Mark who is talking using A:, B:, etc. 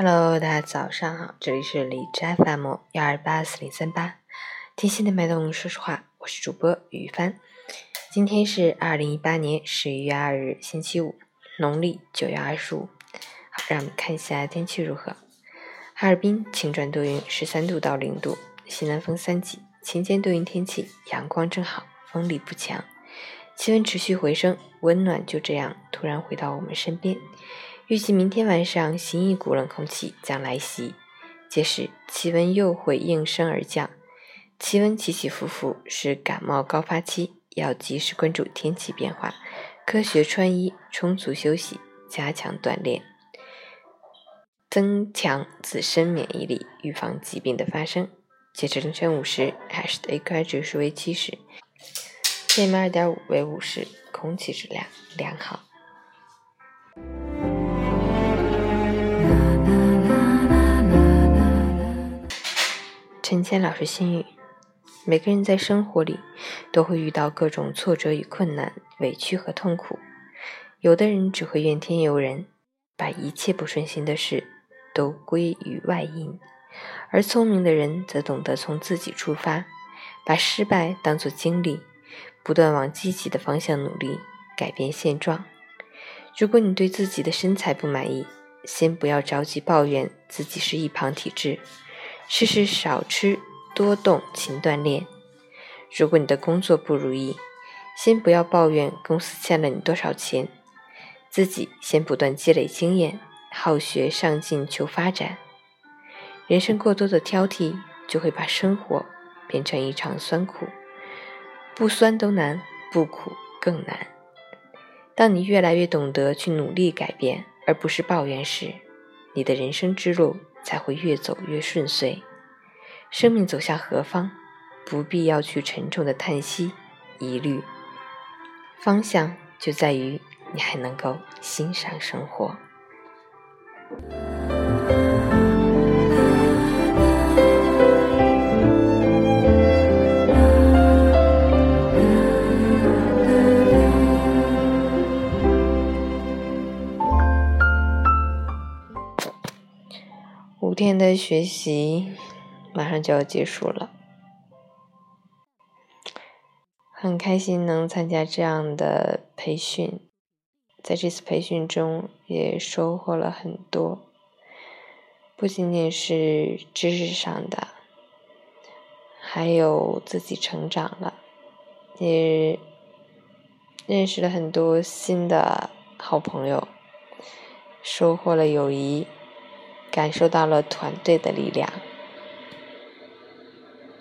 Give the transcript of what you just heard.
A: Hello，大家早上好，这里是理智 FM 幺二八四零三八，听心的脉动，说实话，我是主播雨帆。今天是二零一八年十一月二日，星期五，农历九月二十五。好，让我们看一下天气如何。哈尔滨晴转多云，十三度到零度，西南风三级，晴间多云天气，阳光正好，风力不强，气温持续回升，温暖就这样突然回到我们身边。预计明天晚上，新一股冷空气将来袭，届时气温又会应声而降。气温起起伏伏是感冒高发期，要及时关注天气变化，科学穿衣，充足休息，加强锻炼，增强自身免疫力，预防疾病的发生。截至凌晨五时，海市的 AQI 指数为七十，PM 二点五为五十，空气质量良好。陈谦老师心语：每个人在生活里都会遇到各种挫折与困难、委屈和痛苦。有的人只会怨天尤人，把一切不顺心的事都归于外因；而聪明的人则懂得从自己出发，把失败当作经历，不断往积极的方向努力，改变现状。如果你对自己的身材不满意，先不要着急抱怨自己是易胖体质。试试少吃多动，勤锻炼。如果你的工作不如意，先不要抱怨公司欠了你多少钱，自己先不断积累经验，好学上进求发展。人生过多的挑剔，就会把生活变成一场酸苦。不酸都难，不苦更难。当你越来越懂得去努力改变，而不是抱怨时，你的人生之路。才会越走越顺遂，生命走向何方，不必要去沉重的叹息、疑虑，方向就在于你还能够欣赏生活。五天的学习马上就要结束了，很开心能参加这样的培训，在这次培训中也收获了很多，不仅仅是知识上的，还有自己成长了，也认识了很多新的好朋友，收获了友谊。感受到了团队的力量。